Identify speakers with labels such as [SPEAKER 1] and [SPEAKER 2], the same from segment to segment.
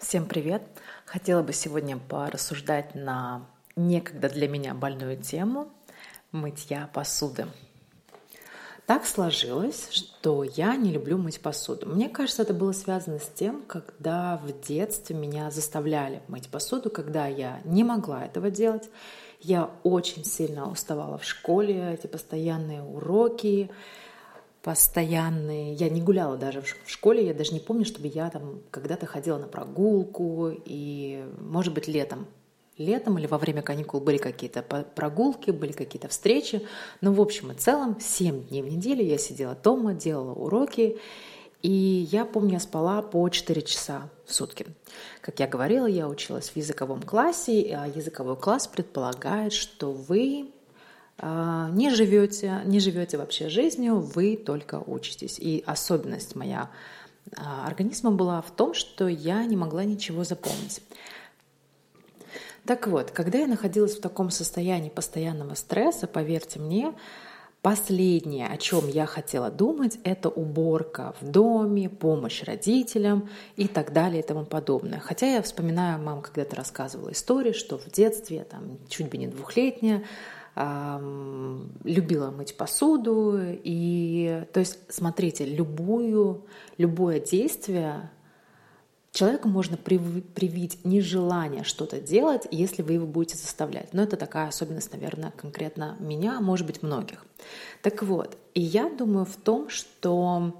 [SPEAKER 1] Всем привет! Хотела бы сегодня порассуждать на некогда для меня больную тему мытья посуды. Так сложилось, что я не люблю мыть посуду. Мне кажется, это было связано с тем, когда в детстве меня заставляли мыть посуду, когда я не могла этого делать. Я очень сильно уставала в школе, эти постоянные уроки, постоянные. Я не гуляла даже в школе, я даже не помню, чтобы я там когда-то ходила на прогулку, и, может быть, летом. Летом или во время каникул были какие-то прогулки, были какие-то встречи. Но в общем и целом 7 дней в неделю я сидела дома, делала уроки, и я помню, я спала по 4 часа в сутки. Как я говорила, я училась в языковом классе, а языковой класс предполагает, что вы не живете, не живете вообще жизнью, вы только учитесь. И особенность моя а, организма была в том, что я не могла ничего запомнить. Так вот, когда я находилась в таком состоянии постоянного стресса, поверьте мне, Последнее, о чем я хотела думать, это уборка в доме, помощь родителям и так далее и тому подобное. Хотя я вспоминаю, мама когда-то рассказывала историю, что в детстве, там, чуть бы не двухлетняя, любила мыть посуду. И, то есть, смотрите, любую, любое действие человеку можно привить нежелание что-то делать, если вы его будете заставлять. Но это такая особенность, наверное, конкретно меня, может быть, многих. Так вот, и я думаю в том, что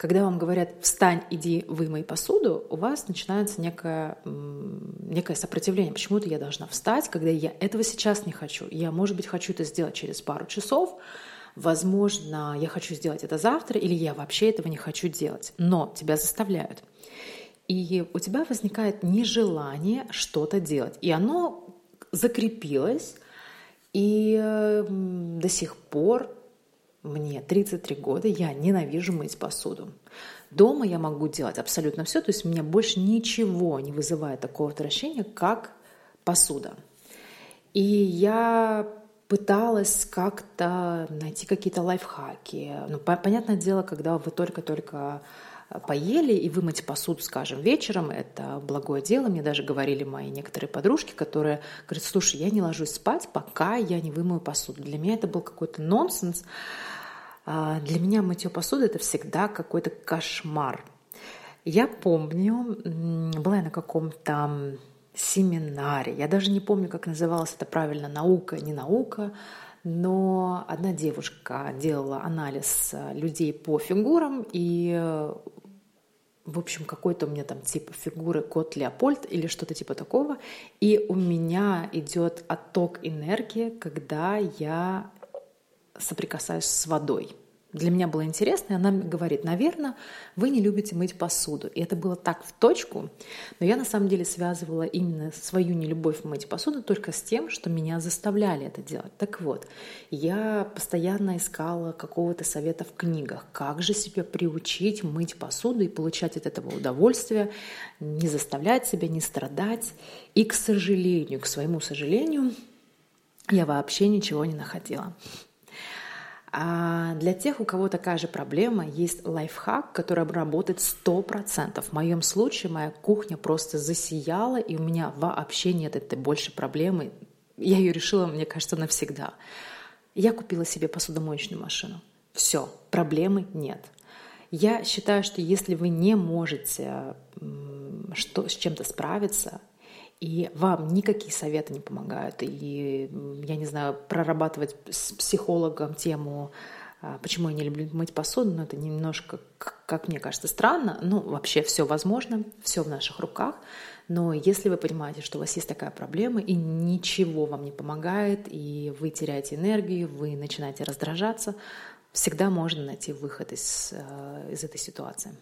[SPEAKER 1] когда вам говорят «встань, иди, вымой посуду», у вас начинается некое, некое сопротивление. Почему-то я должна встать, когда я этого сейчас не хочу. Я, может быть, хочу это сделать через пару часов, возможно, я хочу сделать это завтра, или я вообще этого не хочу делать. Но тебя заставляют. И у тебя возникает нежелание что-то делать. И оно закрепилось, и до сих пор мне 33 года, я ненавижу мыть посуду. Дома я могу делать абсолютно все, то есть меня больше ничего не вызывает такого отвращения, как посуда. И я пыталась как-то найти какие-то лайфхаки. Ну, понятное дело, когда вы только-только поели и вымыть посуду, скажем, вечером, это благое дело. Мне даже говорили мои некоторые подружки, которые говорят, слушай, я не ложусь спать, пока я не вымою посуду. Для меня это был какой-то нонсенс. А, для меня мытье посуды это всегда какой-то кошмар. Я помню, была я на каком-то семинаре, я даже не помню, как называлась это правильно, наука, не наука, но одна девушка делала анализ людей по фигурам, и в общем, какой-то у меня там типа фигуры кот Леопольд или что-то типа такого. И у меня идет отток энергии, когда я соприкасаюсь с водой для меня было интересно, и она говорит, наверное, вы не любите мыть посуду. И это было так в точку, но я на самом деле связывала именно свою нелюбовь мыть посуду только с тем, что меня заставляли это делать. Так вот, я постоянно искала какого-то совета в книгах, как же себя приучить мыть посуду и получать от этого удовольствие, не заставлять себя, не страдать. И, к сожалению, к своему сожалению, я вообще ничего не находила. Для тех, у кого такая же проблема, есть лайфхак, который работает 100%. В моем случае моя кухня просто засияла, и у меня вообще нет этой больше проблемы. Я ее решила, мне кажется, навсегда. Я купила себе посудомоечную машину. Все, проблемы нет. Я считаю, что если вы не можете что, с чем-то справиться, и вам никакие советы не помогают. И, я не знаю, прорабатывать с психологом тему, почему я не люблю мыть посуду, но это немножко, как мне кажется, странно. Ну, вообще все возможно, все в наших руках. Но если вы понимаете, что у вас есть такая проблема, и ничего вам не помогает, и вы теряете энергию, вы начинаете раздражаться, всегда можно найти выход из, э, из этой ситуации.